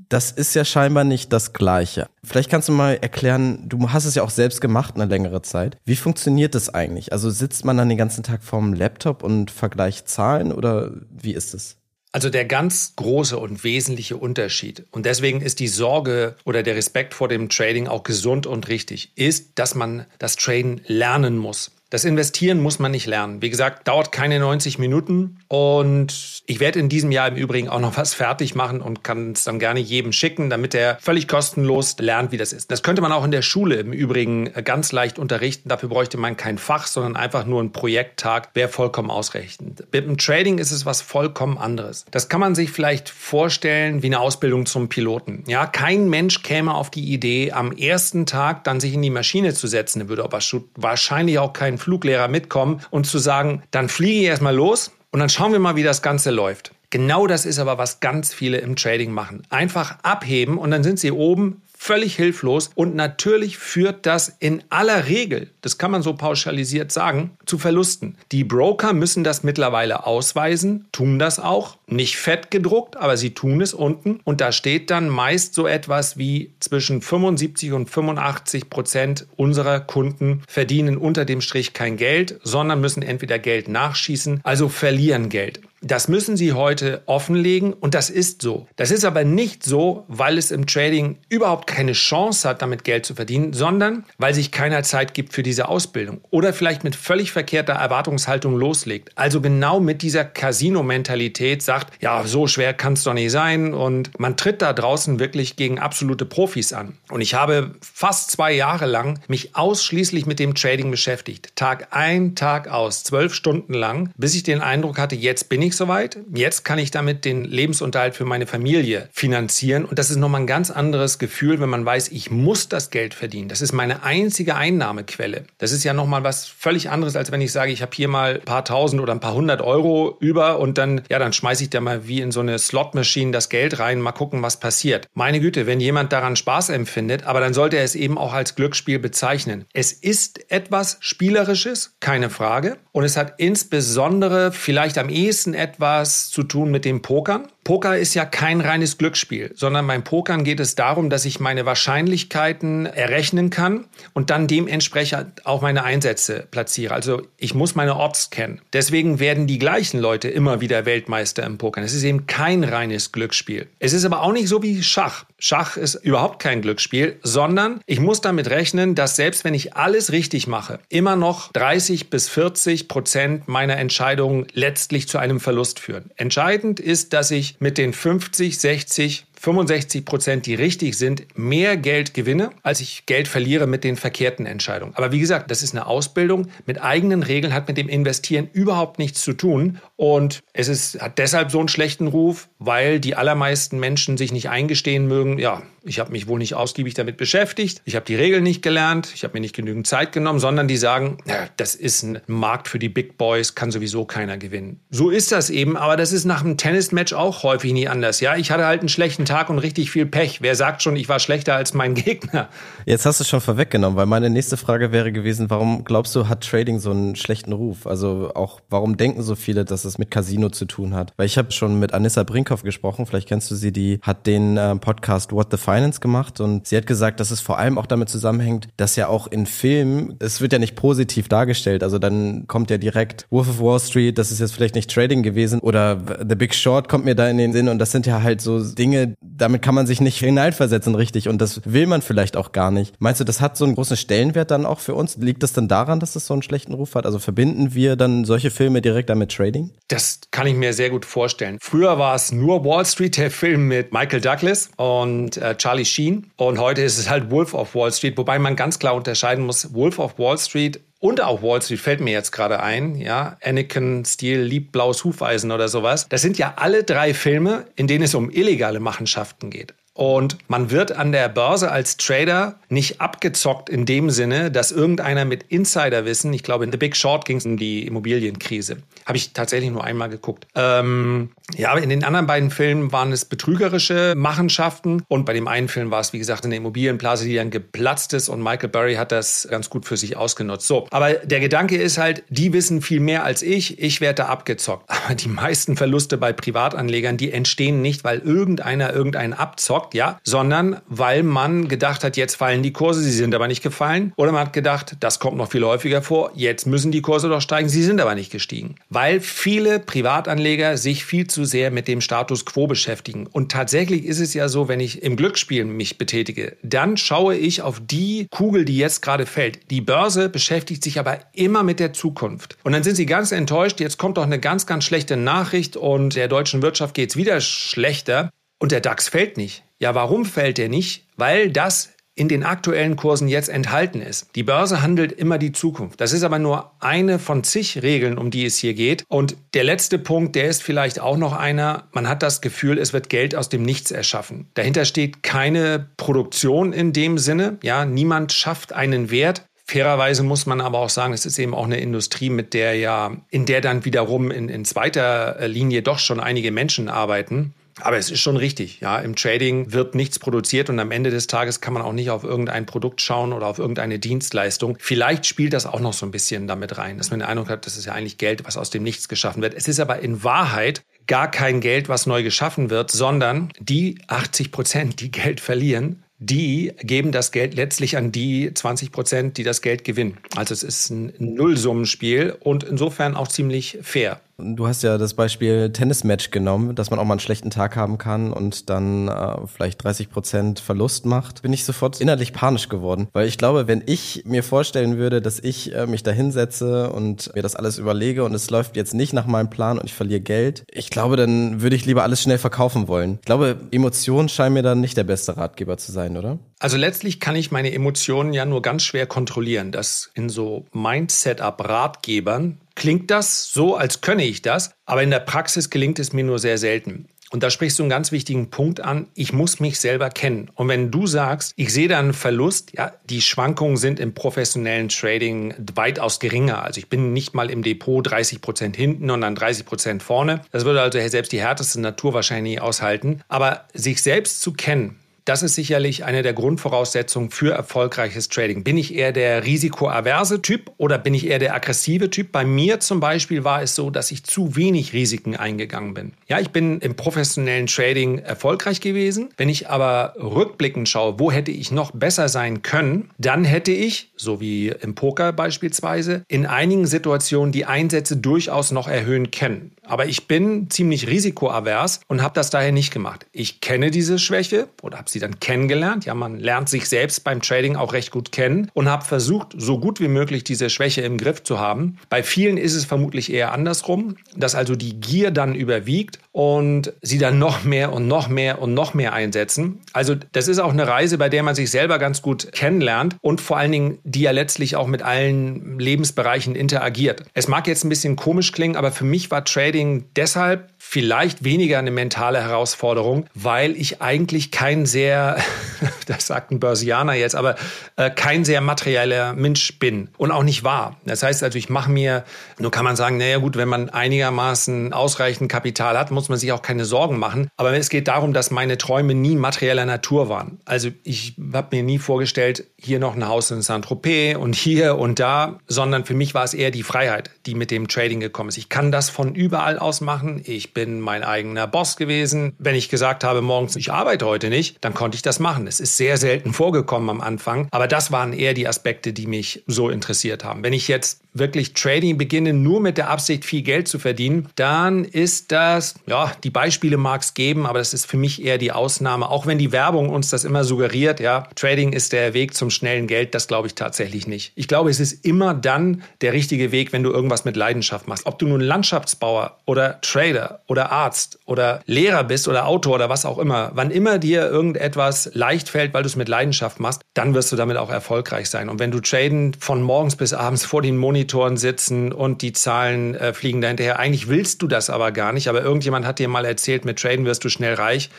Das ist ja scheinbar nicht das Gleiche. Vielleicht kannst du mal erklären, du hast es ja auch selbst gemacht eine längere Zeit. Wie funktioniert das eigentlich? Also sitzt man dann den ganzen Tag vorm Laptop und vergleicht Zahlen oder wie ist es? Also der ganz große und wesentliche Unterschied, und deswegen ist die Sorge oder der Respekt vor dem Trading auch gesund und richtig, ist, dass man das Traden lernen muss. Das Investieren muss man nicht lernen. Wie gesagt, dauert keine 90 Minuten. Und ich werde in diesem Jahr im Übrigen auch noch was fertig machen und kann es dann gerne jedem schicken, damit er völlig kostenlos lernt, wie das ist. Das könnte man auch in der Schule im Übrigen ganz leicht unterrichten. Dafür bräuchte man kein Fach, sondern einfach nur einen Projekttag. Wäre vollkommen ausreichend. Mit dem Trading ist es was vollkommen anderes. Das kann man sich vielleicht vorstellen wie eine Ausbildung zum Piloten. Ja, kein Mensch käme auf die Idee, am ersten Tag dann sich in die Maschine zu setzen. Er würde aber wahrscheinlich auch kein Fluglehrer mitkommen und zu sagen, dann fliege ich erstmal los und dann schauen wir mal, wie das Ganze läuft. Genau das ist aber, was ganz viele im Trading machen. Einfach abheben und dann sind sie oben völlig hilflos und natürlich führt das in aller Regel, das kann man so pauschalisiert sagen, zu Verlusten. Die Broker müssen das mittlerweile ausweisen, tun das auch, nicht fett gedruckt, aber sie tun es unten und da steht dann meist so etwas wie zwischen 75 und 85 Prozent unserer Kunden verdienen unter dem Strich kein Geld, sondern müssen entweder Geld nachschießen, also verlieren Geld. Das müssen Sie heute offenlegen und das ist so. Das ist aber nicht so, weil es im Trading überhaupt keine Chance hat, damit Geld zu verdienen, sondern weil sich keiner Zeit gibt für diese Ausbildung oder vielleicht mit völlig verkehrter Erwartungshaltung loslegt. Also genau mit dieser Casino-Mentalität ja, so schwer kann es doch nicht sein und man tritt da draußen wirklich gegen absolute Profis an. Und ich habe fast zwei Jahre lang mich ausschließlich mit dem Trading beschäftigt. Tag ein, Tag aus, zwölf Stunden lang, bis ich den Eindruck hatte, jetzt bin ich soweit. Jetzt kann ich damit den Lebensunterhalt für meine Familie finanzieren. Und das ist nochmal ein ganz anderes Gefühl, wenn man weiß, ich muss das Geld verdienen. Das ist meine einzige Einnahmequelle. Das ist ja nochmal was völlig anderes, als wenn ich sage, ich habe hier mal ein paar tausend oder ein paar hundert Euro über und dann, ja, dann schmeiße ich da mal wie in so eine Slot-Maschine das Geld rein, mal gucken, was passiert. Meine Güte, wenn jemand daran Spaß empfindet, aber dann sollte er es eben auch als Glücksspiel bezeichnen. Es ist etwas Spielerisches, keine Frage. Und es hat insbesondere vielleicht am ehesten etwas zu tun mit dem Pokern. Poker ist ja kein reines Glücksspiel, sondern beim Pokern geht es darum, dass ich meine Wahrscheinlichkeiten errechnen kann und dann dementsprechend auch meine Einsätze platziere. Also ich muss meine Odds kennen. Deswegen werden die gleichen Leute immer wieder Weltmeister im Pokern. Es ist eben kein reines Glücksspiel. Es ist aber auch nicht so wie Schach. Schach ist überhaupt kein Glücksspiel, sondern ich muss damit rechnen, dass selbst wenn ich alles richtig mache, immer noch 30 bis 40 Prozent meiner Entscheidungen letztlich zu einem Verlust führen. Entscheidend ist, dass ich mit den 50, 60, 65 Prozent, die richtig sind, mehr Geld gewinne, als ich Geld verliere mit den verkehrten Entscheidungen. Aber wie gesagt, das ist eine Ausbildung mit eigenen Regeln, hat mit dem Investieren überhaupt nichts zu tun. Und es ist, hat deshalb so einen schlechten Ruf, weil die allermeisten Menschen sich nicht eingestehen mögen, ja, ich habe mich wohl nicht ausgiebig damit beschäftigt, ich habe die Regeln nicht gelernt, ich habe mir nicht genügend Zeit genommen, sondern die sagen, ja, das ist ein Markt für die Big Boys, kann sowieso keiner gewinnen. So ist das eben, aber das ist nach einem Tennismatch auch häufig nie anders. Ja, ich hatte halt einen schlechten Tag und richtig viel Pech. Wer sagt schon, ich war schlechter als mein Gegner? Jetzt hast du es schon vorweggenommen, weil meine nächste Frage wäre gewesen, warum glaubst du, hat Trading so einen schlechten Ruf? Also auch, warum denken so viele, dass es mit Casino zu tun hat? Weil ich habe schon mit Anissa Brinkhoff gesprochen, vielleicht kennst du sie, die hat den äh, Podcast What the Finance gemacht und sie hat gesagt, dass es vor allem auch damit zusammenhängt, dass ja auch in Filmen, es wird ja nicht positiv dargestellt, also dann kommt ja direkt Wolf of Wall Street, das ist jetzt vielleicht nicht Trading gewesen oder The Big Short kommt mir da in den Sinn und das sind ja halt so Dinge, damit kann man sich nicht hineinversetzen richtig und das will man vielleicht auch gar nicht. Meinst du, das hat so einen großen Stellenwert dann auch für uns? Liegt das dann daran, dass es so einen schlechten Ruf hat? Also verbinden wir dann solche Filme direkt damit Trading? Das kann ich mir sehr gut vorstellen. Früher war es nur Wall Street, der Film mit Michael Douglas und äh, Charlie Sheen und heute ist es halt Wolf of Wall Street, wobei man ganz klar unterscheiden muss, Wolf of Wall Street und auch Wall Street fällt mir jetzt gerade ein, ja, Anakin Steele liebt blaues Hufeisen oder sowas. Das sind ja alle drei Filme, in denen es um illegale Machenschaften geht. Und man wird an der Börse als Trader nicht abgezockt in dem Sinne, dass irgendeiner mit Insiderwissen, ich glaube in The Big Short ging es um die Immobilienkrise, habe ich tatsächlich nur einmal geguckt. Ähm, ja, aber in den anderen beiden Filmen waren es betrügerische Machenschaften und bei dem einen Film war es, wie gesagt, eine Immobilienblase, die dann geplatzt ist und Michael Burry hat das ganz gut für sich ausgenutzt. So, aber der Gedanke ist halt, die wissen viel mehr als ich, ich werde da abgezockt. Aber die meisten Verluste bei Privatanlegern, die entstehen nicht, weil irgendeiner irgendeinen abzockt, geschockt, ja, sondern weil man gedacht hat, jetzt fallen die Kurse, sie sind aber nicht gefallen. Oder man hat gedacht, das kommt noch viel häufiger vor, jetzt müssen die Kurse doch steigen, sie sind aber nicht gestiegen. Weil viele Privatanleger sich viel zu sehr mit dem Status quo beschäftigen. Und tatsächlich ist es ja so, wenn ich im Glücksspiel mich betätige, dann schaue ich auf die Kugel, die jetzt gerade fällt. Die Börse beschäftigt sich aber immer mit der Zukunft. Und dann sind sie ganz enttäuscht, jetzt kommt doch eine ganz, ganz schlechte Nachricht und der deutschen Wirtschaft geht es wieder schlechter. Und der DAX fällt nicht. Ja, warum fällt er nicht? Weil das in den aktuellen Kursen jetzt enthalten ist. Die Börse handelt immer die Zukunft. Das ist aber nur eine von zig Regeln, um die es hier geht. Und der letzte Punkt, der ist vielleicht auch noch einer. Man hat das Gefühl, es wird Geld aus dem Nichts erschaffen. Dahinter steht keine Produktion in dem Sinne. Ja, niemand schafft einen Wert. Fairerweise muss man aber auch sagen, es ist eben auch eine Industrie, mit der ja, in der dann wiederum in, in zweiter Linie doch schon einige Menschen arbeiten. Aber es ist schon richtig, ja. Im Trading wird nichts produziert und am Ende des Tages kann man auch nicht auf irgendein Produkt schauen oder auf irgendeine Dienstleistung. Vielleicht spielt das auch noch so ein bisschen damit rein, dass man den Eindruck hat, das ist ja eigentlich Geld, was aus dem Nichts geschaffen wird. Es ist aber in Wahrheit gar kein Geld, was neu geschaffen wird, sondern die 80 Prozent, die Geld verlieren, die geben das Geld letztlich an die 20 Prozent, die das Geld gewinnen. Also es ist ein Nullsummenspiel und insofern auch ziemlich fair. Du hast ja das Beispiel Tennismatch genommen, dass man auch mal einen schlechten Tag haben kann und dann äh, vielleicht 30 Prozent Verlust macht. Bin ich sofort innerlich panisch geworden, weil ich glaube, wenn ich mir vorstellen würde, dass ich äh, mich da hinsetze und mir das alles überlege und es läuft jetzt nicht nach meinem Plan und ich verliere Geld, ich glaube, dann würde ich lieber alles schnell verkaufen wollen. Ich glaube, Emotionen scheinen mir dann nicht der beste Ratgeber zu sein, oder? Also letztlich kann ich meine Emotionen ja nur ganz schwer kontrollieren. Das in so Mindset-Up-Ratgebern klingt das so, als könne ich das, aber in der Praxis gelingt es mir nur sehr selten. Und da sprichst du einen ganz wichtigen Punkt an. Ich muss mich selber kennen. Und wenn du sagst, ich sehe da einen Verlust, ja, die Schwankungen sind im professionellen Trading weitaus geringer. Also ich bin nicht mal im Depot 30 Prozent hinten und dann 30 Prozent vorne. Das würde also selbst die härteste Natur wahrscheinlich nicht aushalten. Aber sich selbst zu kennen, das ist sicherlich eine der Grundvoraussetzungen für erfolgreiches Trading. Bin ich eher der risikoaverse Typ oder bin ich eher der aggressive Typ? Bei mir zum Beispiel war es so, dass ich zu wenig Risiken eingegangen bin. Ja, ich bin im professionellen Trading erfolgreich gewesen. Wenn ich aber rückblickend schaue, wo hätte ich noch besser sein können, dann hätte ich, so wie im Poker beispielsweise, in einigen Situationen die Einsätze durchaus noch erhöhen können. Aber ich bin ziemlich risikoavers und habe das daher nicht gemacht. Ich kenne diese Schwäche oder habe sie dann kennengelernt. Ja, man lernt sich selbst beim Trading auch recht gut kennen und habe versucht, so gut wie möglich diese Schwäche im Griff zu haben. Bei vielen ist es vermutlich eher andersrum, dass also die Gier dann überwiegt und sie dann noch mehr und noch mehr und noch mehr einsetzen. Also das ist auch eine Reise, bei der man sich selber ganz gut kennenlernt und vor allen Dingen, die ja letztlich auch mit allen Lebensbereichen interagiert. Es mag jetzt ein bisschen komisch klingen, aber für mich war Trading deshalb vielleicht weniger eine mentale Herausforderung, weil ich eigentlich kein sehr, das sagt ein Börsianer jetzt, aber äh, kein sehr materieller Mensch bin und auch nicht war. Das heißt also, ich mache mir, nur kann man sagen, naja gut, wenn man einigermaßen ausreichend Kapital hat, muss man sich auch keine Sorgen machen. Aber es geht darum, dass meine Träume nie materieller Natur waren. Also ich habe mir nie vorgestellt, hier noch ein Haus in Saint-Tropez und hier und da, sondern für mich war es eher die Freiheit, die mit dem Trading gekommen ist. Ich kann das von überall aus machen. Ich bin mein eigener Boss gewesen. Wenn ich gesagt habe morgens, ich arbeite heute nicht, dann konnte ich das machen. Es ist sehr selten vorgekommen am Anfang, aber das waren eher die Aspekte, die mich so interessiert haben. Wenn ich jetzt wirklich Trading beginne, nur mit der Absicht, viel Geld zu verdienen, dann ist das, ja, die Beispiele mag es geben, aber das ist für mich eher die Ausnahme. Auch wenn die Werbung uns das immer suggeriert, ja, Trading ist der Weg zum schnellen Geld, das glaube ich tatsächlich nicht. Ich glaube, es ist immer dann der richtige Weg, wenn du irgendwas mit Leidenschaft machst. Ob du nun Landschaftsbauer oder Trader oder Arzt oder Lehrer bist oder Autor oder was auch immer, wann immer dir irgendetwas leicht fällt, weil du es mit Leidenschaft machst, dann wirst du damit auch erfolgreich sein. Und wenn du Traden von morgens bis abends vor den Monitoren sitzen und die Zahlen äh, fliegen dahinterher, eigentlich willst du das aber gar nicht, aber irgendjemand hat dir mal erzählt, mit Traden wirst du schnell reich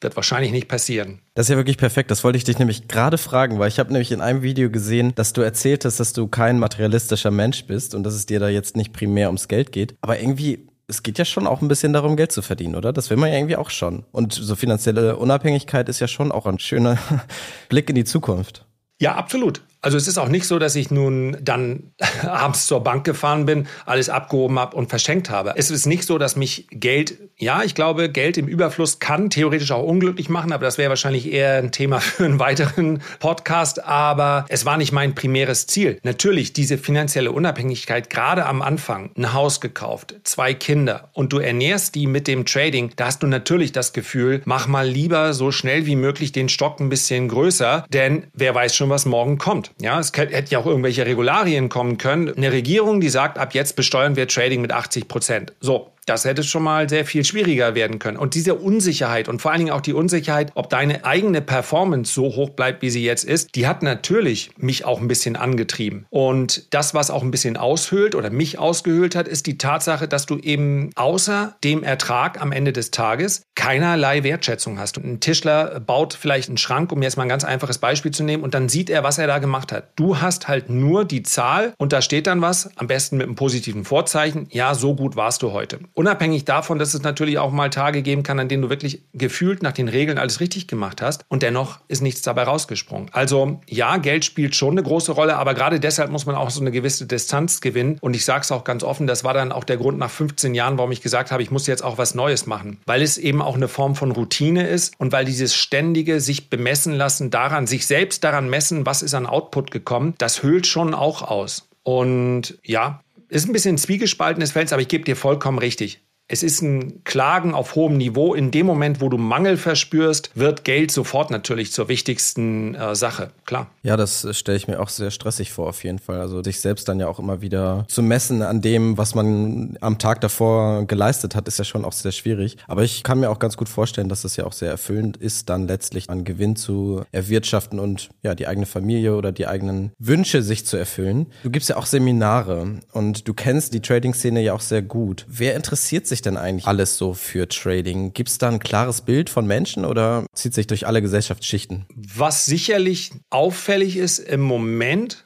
wird wahrscheinlich nicht passieren. Das ist ja wirklich perfekt. Das wollte ich dich nämlich gerade fragen, weil ich habe nämlich in einem Video gesehen, dass du erzählt hast, dass du kein materialistischer Mensch bist und dass es dir da jetzt nicht primär ums Geld geht. Aber irgendwie es geht ja schon auch ein bisschen darum, Geld zu verdienen, oder? Das will man ja irgendwie auch schon. Und so finanzielle Unabhängigkeit ist ja schon auch ein schöner Blick in die Zukunft. Ja, absolut. Also es ist auch nicht so, dass ich nun dann abends zur Bank gefahren bin, alles abgehoben habe und verschenkt habe. Es ist nicht so, dass mich Geld, ja, ich glaube, Geld im Überfluss kann theoretisch auch unglücklich machen, aber das wäre wahrscheinlich eher ein Thema für einen weiteren Podcast. Aber es war nicht mein primäres Ziel. Natürlich diese finanzielle Unabhängigkeit, gerade am Anfang, ein Haus gekauft, zwei Kinder und du ernährst die mit dem Trading, da hast du natürlich das Gefühl, mach mal lieber so schnell wie möglich den Stock ein bisschen größer, denn wer weiß schon, was morgen kommt. Ja, es hätte ja auch irgendwelche Regularien kommen können. Eine Regierung, die sagt, ab jetzt besteuern wir Trading mit 80 Prozent. So, das hätte schon mal sehr viel schwieriger werden können. Und diese Unsicherheit und vor allen Dingen auch die Unsicherheit, ob deine eigene Performance so hoch bleibt, wie sie jetzt ist, die hat natürlich mich auch ein bisschen angetrieben. Und das, was auch ein bisschen aushöhlt oder mich ausgehöhlt hat, ist die Tatsache, dass du eben außer dem Ertrag am Ende des Tages keinerlei Wertschätzung hast. Ein Tischler baut vielleicht einen Schrank, um jetzt mal ein ganz einfaches Beispiel zu nehmen, und dann sieht er, was er da gemacht hat. Du hast halt nur die Zahl und da steht dann was, am besten mit einem positiven Vorzeichen. Ja, so gut warst du heute. Unabhängig davon, dass es natürlich auch mal Tage geben kann, an denen du wirklich gefühlt nach den Regeln alles richtig gemacht hast und dennoch ist nichts dabei rausgesprungen. Also ja, Geld spielt schon eine große Rolle, aber gerade deshalb muss man auch so eine gewisse Distanz gewinnen. Und ich sage es auch ganz offen, das war dann auch der Grund nach 15 Jahren, warum ich gesagt habe, ich muss jetzt auch was Neues machen, weil es eben auch eine Form von Routine ist und weil dieses ständige sich bemessen lassen daran, sich selbst daran messen, was ist an Output gekommen, das höhlt schon auch aus. Und ja, ist ein bisschen zwiegespaltenes Feld, aber ich gebe dir vollkommen richtig. Es ist ein Klagen auf hohem Niveau. In dem Moment, wo du Mangel verspürst, wird Geld sofort natürlich zur wichtigsten äh, Sache. Klar. Ja, das stelle ich mir auch sehr stressig vor, auf jeden Fall. Also sich selbst dann ja auch immer wieder zu messen an dem, was man am Tag davor geleistet hat, ist ja schon auch sehr schwierig. Aber ich kann mir auch ganz gut vorstellen, dass es ja auch sehr erfüllend ist, dann letztlich an Gewinn zu erwirtschaften und ja, die eigene Familie oder die eigenen Wünsche sich zu erfüllen. Du gibst ja auch Seminare und du kennst die Trading-Szene ja auch sehr gut. Wer interessiert sich sich denn eigentlich alles so für Trading? Gibt es da ein klares Bild von Menschen oder zieht sich durch alle Gesellschaftsschichten? Was sicherlich auffällig ist im Moment,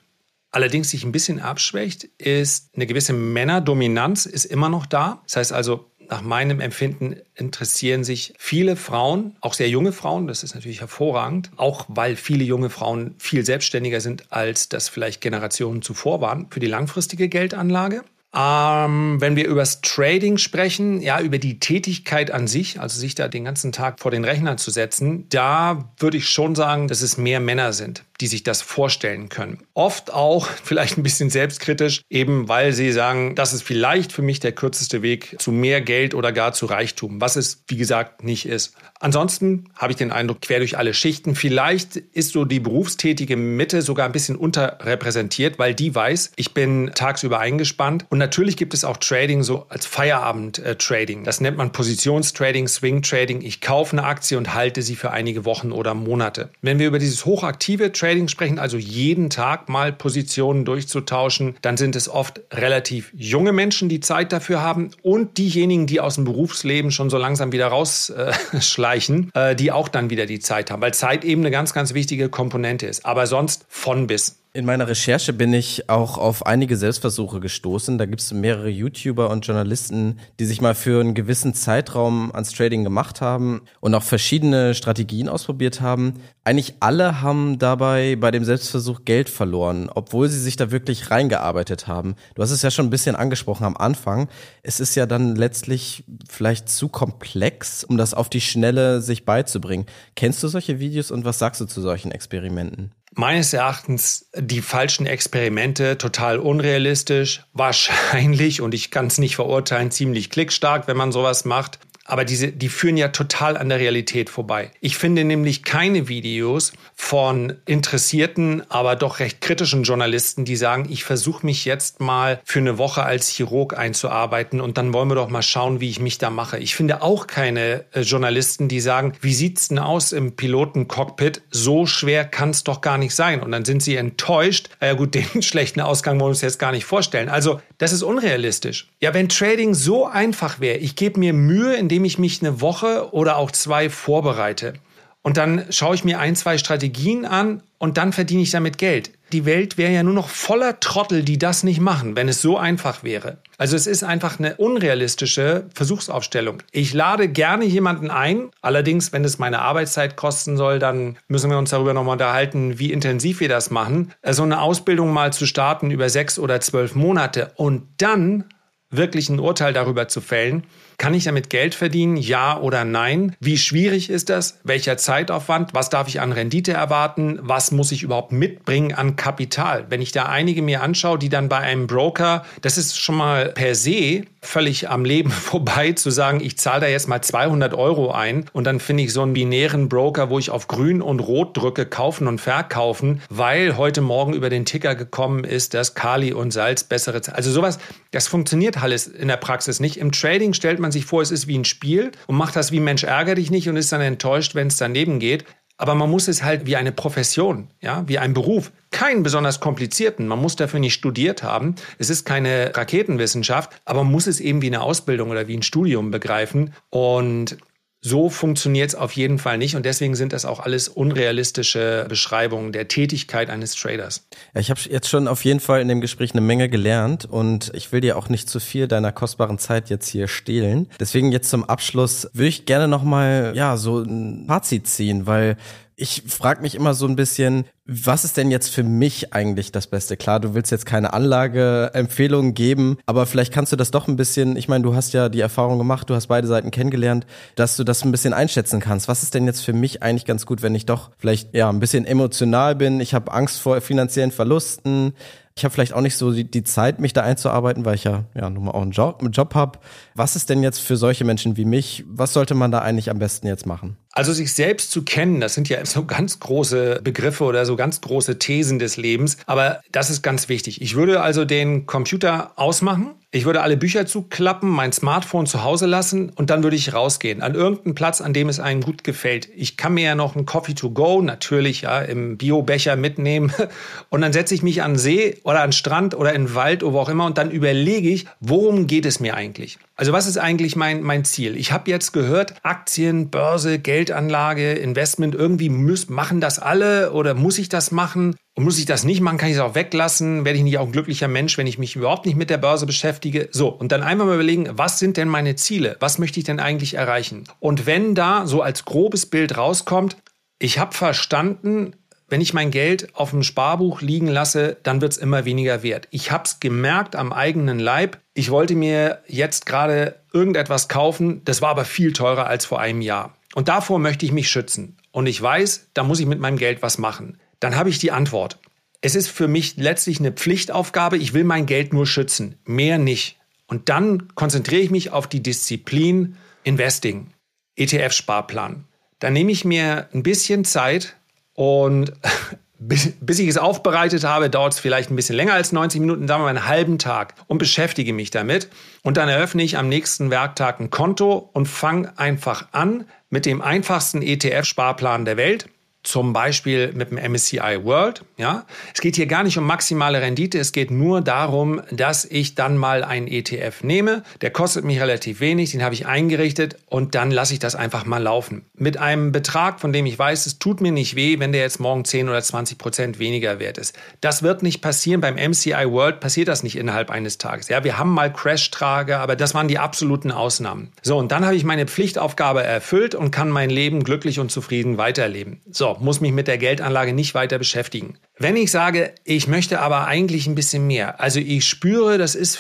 allerdings sich ein bisschen abschwächt, ist eine gewisse Männerdominanz ist immer noch da. Das heißt also, nach meinem Empfinden interessieren sich viele Frauen, auch sehr junge Frauen, das ist natürlich hervorragend, auch weil viele junge Frauen viel selbstständiger sind, als das vielleicht Generationen zuvor waren, für die langfristige Geldanlage. Ähm, wenn wir über das Trading sprechen, ja, über die Tätigkeit an sich, also sich da den ganzen Tag vor den Rechner zu setzen, da würde ich schon sagen, dass es mehr Männer sind die sich das vorstellen können. Oft auch vielleicht ein bisschen selbstkritisch, eben weil sie sagen, das ist vielleicht für mich der kürzeste Weg zu mehr Geld oder gar zu Reichtum, was es, wie gesagt, nicht ist. Ansonsten habe ich den Eindruck, quer durch alle Schichten, vielleicht ist so die berufstätige Mitte sogar ein bisschen unterrepräsentiert, weil die weiß, ich bin tagsüber eingespannt. Und natürlich gibt es auch Trading so als Feierabend-Trading. Das nennt man Positionstrading, Swing-Trading. Ich kaufe eine Aktie und halte sie für einige Wochen oder Monate. Wenn wir über dieses hochaktive Trading Trading sprechen, also jeden Tag mal Positionen durchzutauschen, dann sind es oft relativ junge Menschen, die Zeit dafür haben und diejenigen, die aus dem Berufsleben schon so langsam wieder rausschleichen, äh, äh, die auch dann wieder die Zeit haben, weil Zeit eben eine ganz, ganz wichtige Komponente ist. Aber sonst von bis. In meiner Recherche bin ich auch auf einige Selbstversuche gestoßen. Da gibt es mehrere YouTuber und Journalisten, die sich mal für einen gewissen Zeitraum ans Trading gemacht haben und auch verschiedene Strategien ausprobiert haben. Eigentlich alle haben dabei bei dem Selbstversuch Geld verloren, obwohl sie sich da wirklich reingearbeitet haben. Du hast es ja schon ein bisschen angesprochen am Anfang. Es ist ja dann letztlich vielleicht zu komplex, um das auf die Schnelle sich beizubringen. Kennst du solche Videos und was sagst du zu solchen Experimenten? Meines Erachtens die falschen Experimente total unrealistisch, wahrscheinlich, und ich kann es nicht verurteilen, ziemlich klickstark, wenn man sowas macht. Aber diese, die führen ja total an der Realität vorbei. Ich finde nämlich keine Videos von interessierten, aber doch recht kritischen Journalisten, die sagen, ich versuche mich jetzt mal für eine Woche als Chirurg einzuarbeiten und dann wollen wir doch mal schauen, wie ich mich da mache. Ich finde auch keine äh, Journalisten, die sagen, wie sieht's denn aus im Pilotencockpit? So schwer kann es doch gar nicht sein. Und dann sind sie enttäuscht. Ja gut, den schlechten Ausgang wollen wir uns jetzt gar nicht vorstellen. Also das ist unrealistisch. Ja, wenn Trading so einfach wäre, ich gebe mir Mühe, indem ich mich eine Woche oder auch zwei vorbereite. Und dann schaue ich mir ein, zwei Strategien an und dann verdiene ich damit Geld. Die Welt wäre ja nur noch voller Trottel, die das nicht machen, wenn es so einfach wäre. Also es ist einfach eine unrealistische Versuchsaufstellung. Ich lade gerne jemanden ein. Allerdings, wenn es meine Arbeitszeit kosten soll, dann müssen wir uns darüber nochmal unterhalten, wie intensiv wir das machen. So also eine Ausbildung mal zu starten über sechs oder zwölf Monate und dann wirklich ein Urteil darüber zu fällen, kann ich damit Geld verdienen? Ja oder nein? Wie schwierig ist das? Welcher Zeitaufwand? Was darf ich an Rendite erwarten? Was muss ich überhaupt mitbringen an Kapital? Wenn ich da einige mir anschaue, die dann bei einem Broker, das ist schon mal per se völlig am Leben vorbei, zu sagen, ich zahle da jetzt mal 200 Euro ein und dann finde ich so einen binären Broker, wo ich auf grün und rot drücke, kaufen und verkaufen, weil heute Morgen über den Ticker gekommen ist, dass Kali und Salz bessere, also sowas, das funktioniert alles in der Praxis nicht. Im Trading stellt man man sich vor, es ist wie ein Spiel und macht das wie Mensch ärger dich nicht und ist dann enttäuscht, wenn es daneben geht. Aber man muss es halt wie eine Profession, ja, wie ein Beruf, keinen besonders komplizierten. Man muss dafür nicht studiert haben. Es ist keine Raketenwissenschaft, aber man muss es eben wie eine Ausbildung oder wie ein Studium begreifen. Und so funktioniert es auf jeden Fall nicht und deswegen sind das auch alles unrealistische Beschreibungen der Tätigkeit eines Traders. Ja, ich habe jetzt schon auf jeden Fall in dem Gespräch eine Menge gelernt und ich will dir auch nicht zu viel deiner kostbaren Zeit jetzt hier stehlen. Deswegen jetzt zum Abschluss würde ich gerne noch mal ja so ein Fazit ziehen, weil ich frage mich immer so ein bisschen, was ist denn jetzt für mich eigentlich das Beste? Klar, du willst jetzt keine Anlageempfehlungen geben, aber vielleicht kannst du das doch ein bisschen, ich meine, du hast ja die Erfahrung gemacht, du hast beide Seiten kennengelernt, dass du das ein bisschen einschätzen kannst. Was ist denn jetzt für mich eigentlich ganz gut, wenn ich doch vielleicht ja ein bisschen emotional bin, ich habe Angst vor finanziellen Verlusten, ich habe vielleicht auch nicht so die, die, Zeit, mich da einzuarbeiten, weil ich ja, ja nun mal auch einen Job, einen Job habe. Was ist denn jetzt für solche Menschen wie mich? Was sollte man da eigentlich am besten jetzt machen? Also sich selbst zu kennen, das sind ja so ganz große Begriffe oder so ganz große Thesen des Lebens. Aber das ist ganz wichtig. Ich würde also den Computer ausmachen. Ich würde alle Bücher zuklappen, mein Smartphone zu Hause lassen und dann würde ich rausgehen an irgendeinen Platz, an dem es einem gut gefällt. Ich kann mir ja noch einen Coffee to go natürlich ja im Biobecher mitnehmen und dann setze ich mich an See oder an Strand oder in Wald oder wo auch immer und dann überlege ich, worum geht es mir eigentlich? Also was ist eigentlich mein, mein Ziel? Ich habe jetzt gehört, Aktien, Börse, Geldanlage, Investment, irgendwie müssen, machen das alle oder muss ich das machen? Und muss ich das nicht machen, kann ich es auch weglassen? Werde ich nicht auch ein glücklicher Mensch, wenn ich mich überhaupt nicht mit der Börse beschäftige? So, und dann einfach mal überlegen, was sind denn meine Ziele? Was möchte ich denn eigentlich erreichen? Und wenn da so als grobes Bild rauskommt, ich habe verstanden, wenn ich mein Geld auf dem Sparbuch liegen lasse, dann wird es immer weniger wert. Ich habe es gemerkt am eigenen Leib. Ich wollte mir jetzt gerade irgendetwas kaufen, das war aber viel teurer als vor einem Jahr. Und davor möchte ich mich schützen. Und ich weiß, da muss ich mit meinem Geld was machen. Dann habe ich die Antwort. Es ist für mich letztlich eine Pflichtaufgabe. Ich will mein Geld nur schützen, mehr nicht. Und dann konzentriere ich mich auf die Disziplin Investing, ETF-Sparplan. Dann nehme ich mir ein bisschen Zeit, und bis, bis ich es aufbereitet habe, dauert es vielleicht ein bisschen länger als 90 Minuten, sagen wir mal einen halben Tag und beschäftige mich damit. Und dann eröffne ich am nächsten Werktag ein Konto und fange einfach an mit dem einfachsten ETF-Sparplan der Welt zum Beispiel mit dem MSCI World. Ja, es geht hier gar nicht um maximale Rendite. Es geht nur darum, dass ich dann mal einen ETF nehme. Der kostet mich relativ wenig. Den habe ich eingerichtet und dann lasse ich das einfach mal laufen. Mit einem Betrag, von dem ich weiß, es tut mir nicht weh, wenn der jetzt morgen 10 oder 20 Prozent weniger wert ist. Das wird nicht passieren. Beim MCI World passiert das nicht innerhalb eines Tages. Ja, wir haben mal Crash-Trage, aber das waren die absoluten Ausnahmen. So, und dann habe ich meine Pflichtaufgabe erfüllt und kann mein Leben glücklich und zufrieden weiterleben. So, muss mich mit der Geldanlage nicht weiter beschäftigen. Wenn ich sage, ich möchte aber eigentlich ein bisschen mehr, also ich spüre, das ist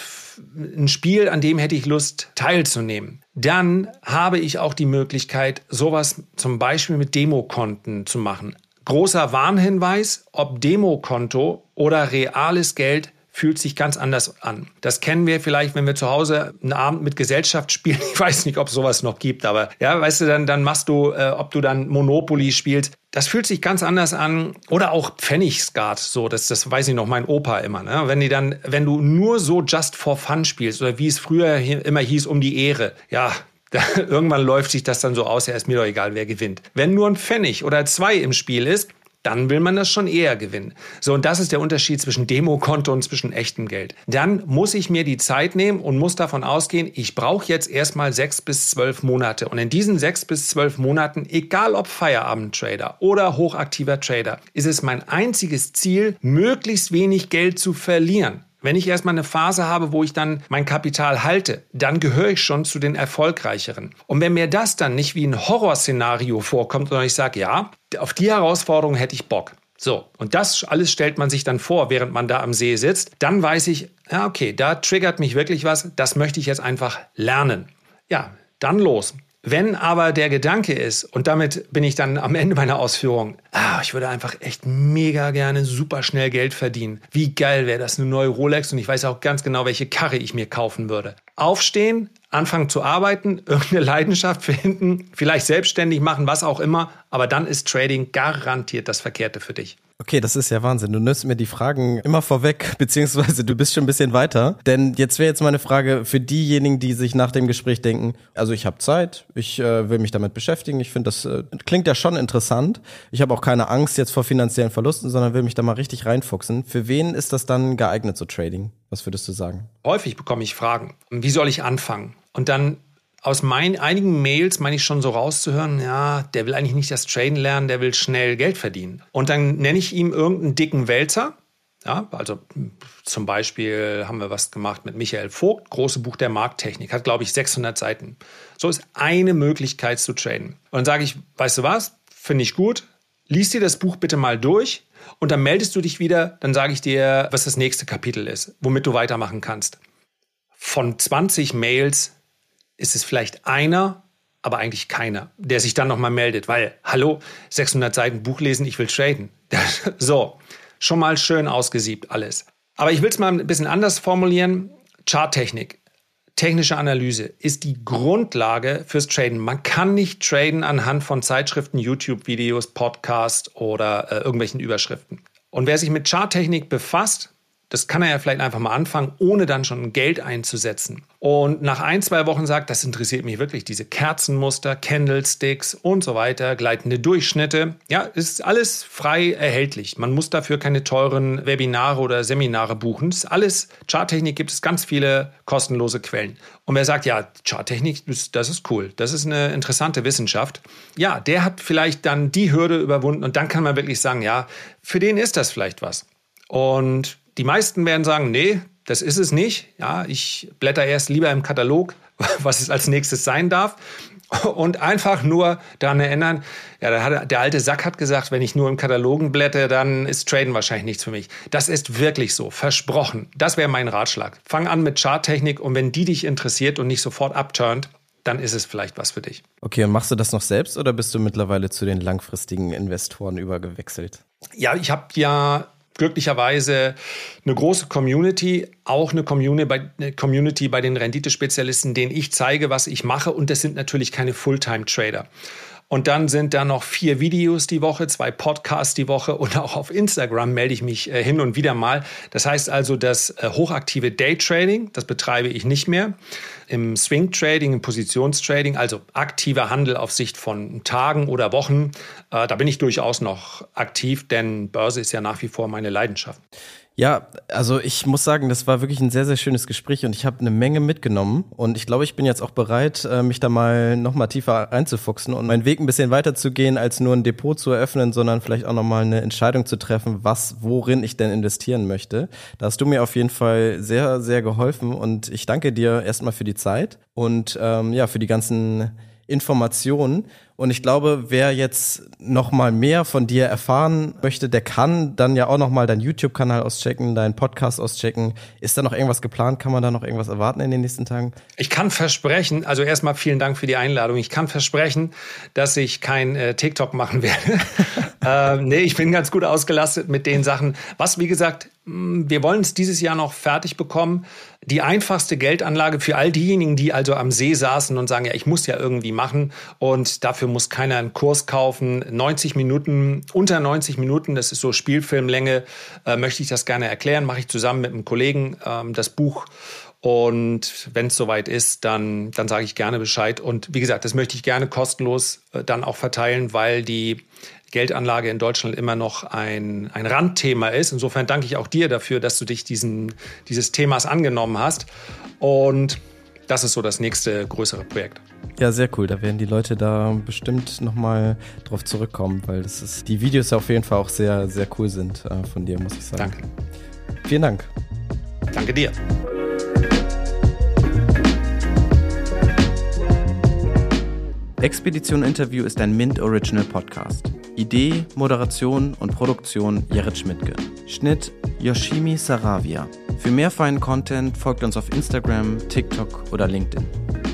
ein Spiel, an dem hätte ich Lust teilzunehmen, dann habe ich auch die Möglichkeit, sowas zum Beispiel mit Demokonten zu machen. Großer Warnhinweis, ob Demokonto oder reales Geld fühlt sich ganz anders an. Das kennen wir vielleicht, wenn wir zu Hause einen Abend mit Gesellschaft spielen. Ich weiß nicht, ob es sowas noch gibt, aber ja, weißt du, dann, dann machst du, äh, ob du dann Monopoly spielst. Das fühlt sich ganz anders an. Oder auch Pfennigskat, so, das, das weiß ich noch, mein Opa immer. Ne? Wenn die dann, wenn du nur so just for fun spielst, oder wie es früher immer hieß, um die Ehre, ja, da, irgendwann läuft sich das dann so aus, ja, ist mir doch egal, wer gewinnt. Wenn nur ein Pfennig oder zwei im Spiel ist, dann will man das schon eher gewinnen. So, und das ist der Unterschied zwischen Demokonto und zwischen echtem Geld. Dann muss ich mir die Zeit nehmen und muss davon ausgehen, ich brauche jetzt erstmal sechs bis zwölf Monate. Und in diesen sechs bis zwölf Monaten, egal ob Feierabend-Trader oder hochaktiver Trader, ist es mein einziges Ziel, möglichst wenig Geld zu verlieren. Wenn ich erstmal eine Phase habe, wo ich dann mein Kapital halte, dann gehöre ich schon zu den erfolgreicheren. Und wenn mir das dann nicht wie ein Horrorszenario vorkommt, sondern ich sage, ja, auf die Herausforderung hätte ich Bock. So, und das alles stellt man sich dann vor, während man da am See sitzt. Dann weiß ich, ja, okay, da triggert mich wirklich was, das möchte ich jetzt einfach lernen. Ja, dann los. Wenn aber der Gedanke ist, und damit bin ich dann am Ende meiner Ausführung, ah, ich würde einfach echt mega gerne super schnell Geld verdienen. Wie geil wäre das, eine neue Rolex und ich weiß auch ganz genau, welche Karre ich mir kaufen würde. Aufstehen, anfangen zu arbeiten, irgendeine Leidenschaft finden, vielleicht selbstständig machen, was auch immer, aber dann ist Trading garantiert das Verkehrte für dich. Okay, das ist ja Wahnsinn. Du nimmst mir die Fragen immer vorweg, beziehungsweise du bist schon ein bisschen weiter. Denn jetzt wäre jetzt meine Frage für diejenigen, die sich nach dem Gespräch denken, also ich habe Zeit, ich äh, will mich damit beschäftigen, ich finde, das äh, klingt ja schon interessant. Ich habe auch keine Angst jetzt vor finanziellen Verlusten, sondern will mich da mal richtig reinfuchsen. Für wen ist das dann geeignet, so Trading? Was würdest du sagen? Häufig bekomme ich Fragen. Wie soll ich anfangen? Und dann aus meinen einigen Mails meine ich schon so rauszuhören, ja, der will eigentlich nicht das Traden lernen, der will schnell Geld verdienen. Und dann nenne ich ihm irgendeinen dicken Wälzer. Ja, also zum Beispiel haben wir was gemacht mit Michael Vogt, große Buch der Markttechnik, hat glaube ich 600 Seiten. So ist eine Möglichkeit zu traden. Und dann sage ich, weißt du was, finde ich gut, lies dir das Buch bitte mal durch und dann meldest du dich wieder, dann sage ich dir, was das nächste Kapitel ist, womit du weitermachen kannst. Von 20 Mails ist es vielleicht einer, aber eigentlich keiner, der sich dann nochmal meldet, weil, hallo, 600 Seiten Buch lesen, ich will traden. so, schon mal schön ausgesiebt alles. Aber ich will es mal ein bisschen anders formulieren. Charttechnik, technische Analyse ist die Grundlage fürs Traden. Man kann nicht traden anhand von Zeitschriften, YouTube-Videos, Podcasts oder äh, irgendwelchen Überschriften. Und wer sich mit Charttechnik befasst, das kann er ja vielleicht einfach mal anfangen, ohne dann schon Geld einzusetzen. Und nach ein, zwei Wochen sagt, das interessiert mich wirklich, diese Kerzenmuster, Candlesticks und so weiter, gleitende Durchschnitte. Ja, ist alles frei erhältlich. Man muss dafür keine teuren Webinare oder Seminare buchen. Das ist alles, Charttechnik gibt es ganz viele kostenlose Quellen. Und wer sagt, ja, Charttechnik, das ist cool, das ist eine interessante Wissenschaft. Ja, der hat vielleicht dann die Hürde überwunden und dann kann man wirklich sagen, ja, für den ist das vielleicht was. Und die meisten werden sagen, nee, das ist es nicht. Ja, ich blätter erst lieber im Katalog, was es als nächstes sein darf. Und einfach nur daran erinnern, ja, der, hat, der alte Sack hat gesagt, wenn ich nur im Katalogen blätte, dann ist Traden wahrscheinlich nichts für mich. Das ist wirklich so, versprochen. Das wäre mein Ratschlag. Fang an mit Charttechnik und wenn die dich interessiert und nicht sofort abturnt, dann ist es vielleicht was für dich. Okay, und machst du das noch selbst oder bist du mittlerweile zu den langfristigen Investoren übergewechselt? Ja, ich habe ja glücklicherweise eine große Community, auch eine Community bei, eine Community bei den Renditespezialisten, denen ich zeige, was ich mache. Und das sind natürlich keine Fulltime-Trader. Und dann sind da noch vier Videos die Woche, zwei Podcasts die Woche und auch auf Instagram melde ich mich äh, hin und wieder mal. Das heißt also, das äh, hochaktive Daytrading, das betreibe ich nicht mehr. Im Swing Trading, im Positionstrading, also aktiver Handel auf Sicht von Tagen oder Wochen, äh, da bin ich durchaus noch aktiv, denn Börse ist ja nach wie vor meine Leidenschaft. Ja, also ich muss sagen, das war wirklich ein sehr, sehr schönes Gespräch und ich habe eine Menge mitgenommen und ich glaube, ich bin jetzt auch bereit, äh, mich da mal noch mal tiefer einzufuchsen und meinen Weg ein bisschen weiter zu gehen, als nur ein Depot zu eröffnen, sondern vielleicht auch noch mal eine Entscheidung zu treffen, was, worin ich denn investieren möchte. Da hast du mir auf jeden Fall sehr, sehr geholfen und ich danke dir erstmal für die Zeit und ähm, ja, für die ganzen Informationen. Und ich glaube, wer jetzt noch mal mehr von dir erfahren möchte, der kann dann ja auch noch mal deinen YouTube-Kanal auschecken, deinen Podcast auschecken. Ist da noch irgendwas geplant? Kann man da noch irgendwas erwarten in den nächsten Tagen? Ich kann versprechen, also erstmal vielen Dank für die Einladung. Ich kann versprechen, dass ich kein äh, TikTok machen werde. ähm, nee, ich bin ganz gut ausgelastet mit den Sachen. Was, wie gesagt, wir wollen es dieses Jahr noch fertig bekommen. Die einfachste Geldanlage für all diejenigen, die also am See saßen und sagen, ja, ich muss ja irgendwie machen und dafür muss keiner einen Kurs kaufen. 90 Minuten, unter 90 Minuten, das ist so Spielfilmlänge, äh, möchte ich das gerne erklären, mache ich zusammen mit einem Kollegen ähm, das Buch und wenn es soweit ist, dann, dann sage ich gerne Bescheid. Und wie gesagt, das möchte ich gerne kostenlos äh, dann auch verteilen, weil die Geldanlage in Deutschland immer noch ein, ein Randthema ist. Insofern danke ich auch dir dafür, dass du dich diesen, dieses Themas angenommen hast. Und das ist so das nächste größere Projekt. Ja, sehr cool. Da werden die Leute da bestimmt nochmal drauf zurückkommen, weil das ist, die Videos auf jeden Fall auch sehr, sehr cool sind äh, von dir, muss ich sagen. Danke. Vielen Dank. Danke dir. Expedition Interview ist ein Mint Original Podcast. Idee, Moderation und Produktion Jared Schmidtke. Schnitt Yoshimi Saravia. Für mehr feinen Content folgt uns auf Instagram, TikTok oder LinkedIn.